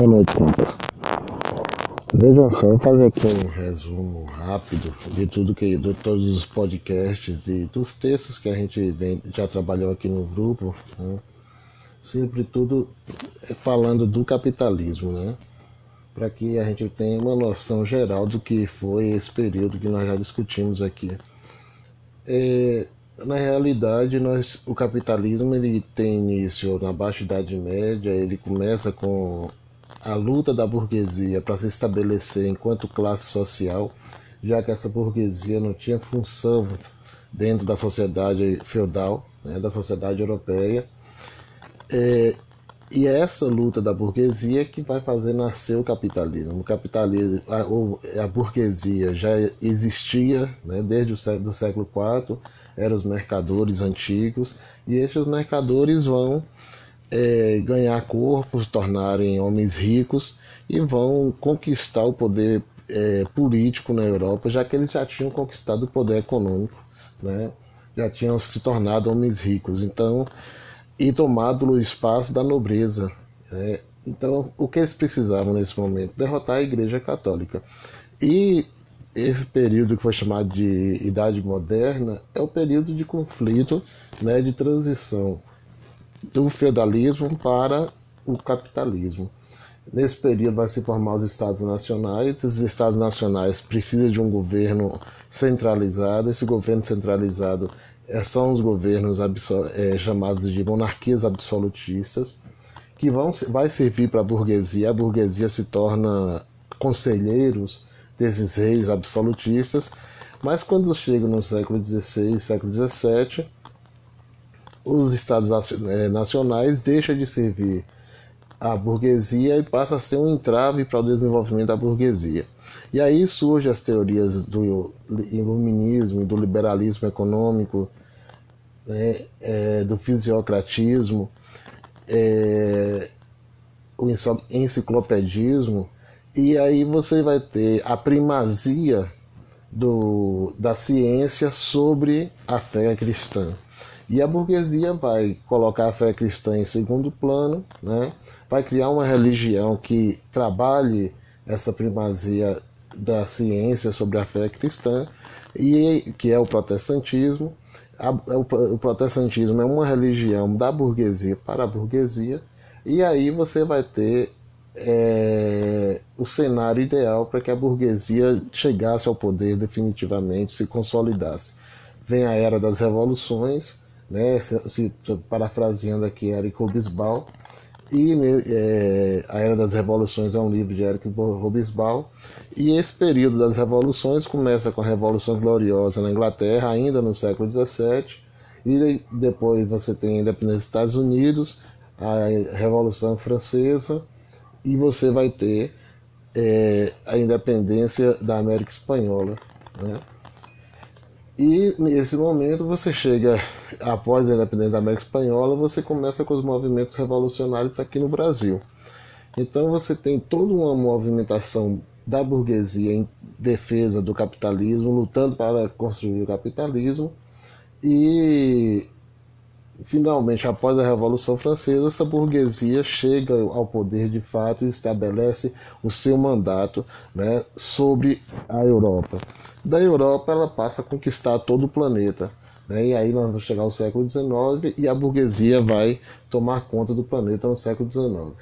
Boa noite, compas. Veja só, eu vou fazer aqui um resumo rápido de tudo que, de todos os podcasts e dos textos que a gente vem, já trabalhou aqui no grupo, né? sempre tudo falando do capitalismo, né? Para que a gente tenha uma noção geral do que foi esse período que nós já discutimos aqui. É, na realidade, nós, o capitalismo ele tem início na Baixa Idade Média, ele começa com a luta da burguesia para se estabelecer enquanto classe social, já que essa burguesia não tinha função dentro da sociedade feudal, né, da sociedade europeia. É, e é essa luta da burguesia que vai fazer nascer o capitalismo. O capitalismo, a, a burguesia já existia né, desde o século, do século IV, eram os mercadores antigos, e esses mercadores vão é, ganhar corpos, tornarem homens ricos e vão conquistar o poder é, político na Europa, já que eles já tinham conquistado o poder econômico, né? já tinham se tornado homens ricos. Então, e tomado o espaço da nobreza. Né? Então, o que eles precisavam nesse momento? Derrotar a Igreja Católica. E esse período que foi chamado de Idade Moderna é o período de conflito, né, de transição do feudalismo para o capitalismo. Nesse período vai se formar os estados nacionais. Esses estados nacionais precisam de um governo centralizado. Esse governo centralizado é, são os governos é, chamados de monarquias absolutistas, que vão, vai servir para a burguesia. A burguesia se torna conselheiros desses reis absolutistas, mas quando chega no século XVI, século XVII, os estados é, nacionais deixam de servir a burguesia e passa a ser um entrave para o desenvolvimento da burguesia. E aí surgem as teorias do iluminismo, do liberalismo econômico, né, é, do fisiocratismo, é, o enciclopedismo, e aí você vai ter a primazia do, da ciência sobre a fé cristã. E a burguesia vai colocar a fé cristã em segundo plano, né? vai criar uma religião que trabalhe essa primazia da ciência sobre a fé cristã, e que é o protestantismo, o protestantismo é uma religião da burguesia para a burguesia, e aí você vai ter é, o cenário ideal para que a burguesia chegasse ao poder definitivamente, se consolidasse. Vem a era das revoluções, né, se, se parafraseando aqui Eric Hobsbawm, e é, A Era das Revoluções é um livro de Eric Hobsbawm. E esse período das revoluções começa com a Revolução Gloriosa na Inglaterra, ainda no século XVII. E depois você tem a independência dos Estados Unidos, a Revolução Francesa, e você vai ter é, a independência da América Espanhola. Né? E nesse momento você chega, após a independência da América Espanhola, você começa com os movimentos revolucionários aqui no Brasil. Então você tem toda uma movimentação da burguesia em defesa do capitalismo, lutando para construir o capitalismo, e Finalmente, após a Revolução Francesa, essa burguesia chega ao poder de fato e estabelece o seu mandato né, sobre a Europa. Da Europa, ela passa a conquistar todo o planeta. Né, e aí nós vamos chegar ao século XIX e a burguesia vai tomar conta do planeta no século XIX.